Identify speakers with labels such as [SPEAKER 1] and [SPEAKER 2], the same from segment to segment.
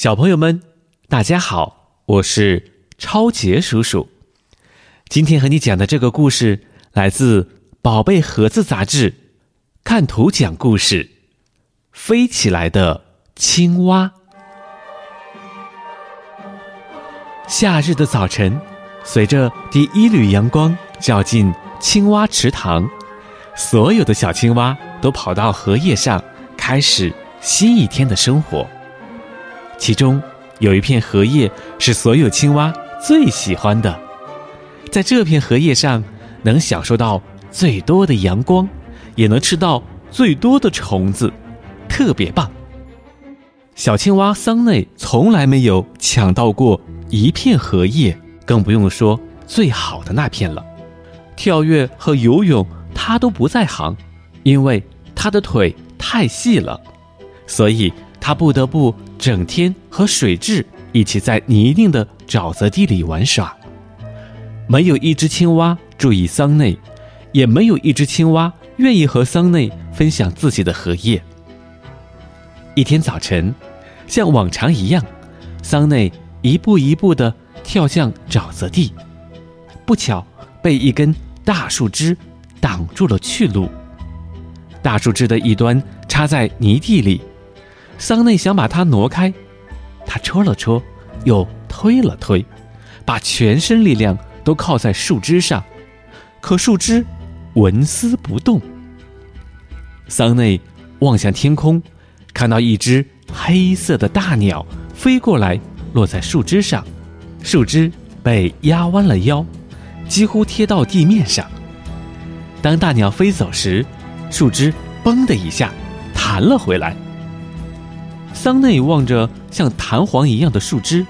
[SPEAKER 1] 小朋友们，大家好，我是超杰叔叔。今天和你讲的这个故事来自《宝贝盒子》杂志，看图讲故事。飞起来的青蛙。夏日的早晨，随着第一缕阳光照进青蛙池塘，所有的小青蛙都跑到荷叶上，开始新一天的生活。其中有一片荷叶是所有青蛙最喜欢的，在这片荷叶上能享受到最多的阳光，也能吃到最多的虫子，特别棒。小青蛙桑内从来没有抢到过一片荷叶，更不用说最好的那片了。跳跃和游泳它都不在行，因为它的腿太细了，所以。他不得不整天和水蛭一起在泥泞的沼泽地里玩耍。没有一只青蛙注意桑内，也没有一只青蛙愿意和桑内分享自己的荷叶。一天早晨，像往常一样，桑内一步一步地跳向沼泽地，不巧被一根大树枝挡住了去路。大树枝的一端插在泥地里。桑内想把它挪开，他戳了戳，又推了推，把全身力量都靠在树枝上，可树枝纹丝不动。桑内望向天空，看到一只黑色的大鸟飞过来，落在树枝上，树枝被压弯了腰，几乎贴到地面上。当大鸟飞走时，树枝“嘣”的一下弹了回来。桑内望着像弹簧一样的树枝，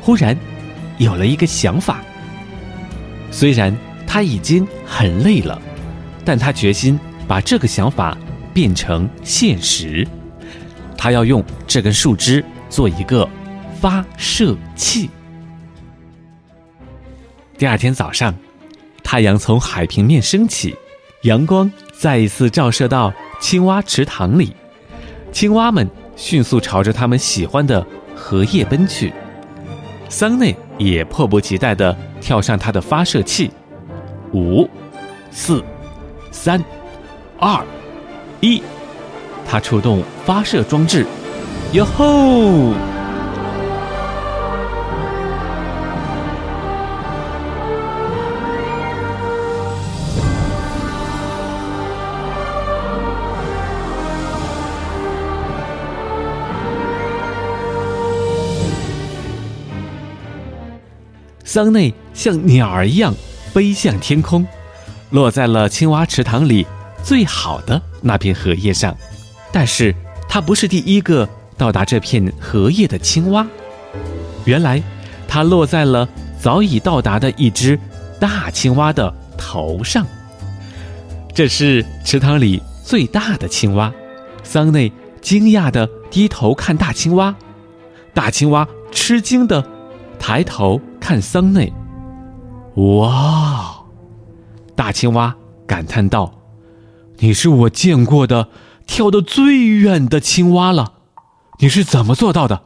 [SPEAKER 1] 忽然有了一个想法。虽然他已经很累了，但他决心把这个想法变成现实。他要用这根树枝做一个发射器。第二天早上，太阳从海平面升起，阳光再一次照射到青蛙池塘里，青蛙们。迅速朝着他们喜欢的荷叶奔去，桑内也迫不及待地跳上他的发射器。五、四、三、二、一，他触动发射装置，哟吼！桑内像鸟儿一样飞向天空，落在了青蛙池塘里最好的那片荷叶上。但是，它不是第一个到达这片荷叶的青蛙。原来，它落在了早已到达的一只大青蛙的头上。这是池塘里最大的青蛙。桑内惊讶地低头看大青蛙，大青蛙吃惊地抬头。看桑内，哇！大青蛙感叹道：“你是我见过的跳得最远的青蛙了，你是怎么做到的？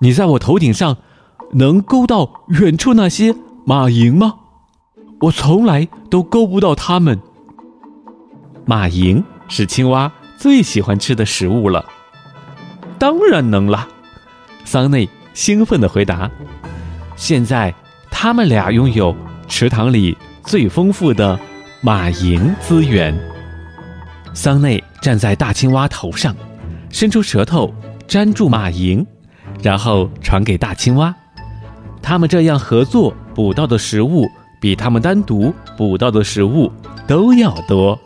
[SPEAKER 1] 你在我头顶上能勾到远处那些马蝇吗？我从来都勾不到它们。马蝇是青蛙最喜欢吃的食物了。当然能了。”桑内兴奋地回答。现在，他们俩拥有池塘里最丰富的马蝇资源。桑内站在大青蛙头上，伸出舌头粘住马蝇，然后传给大青蛙。他们这样合作捕到的食物，比他们单独捕到的食物都要多。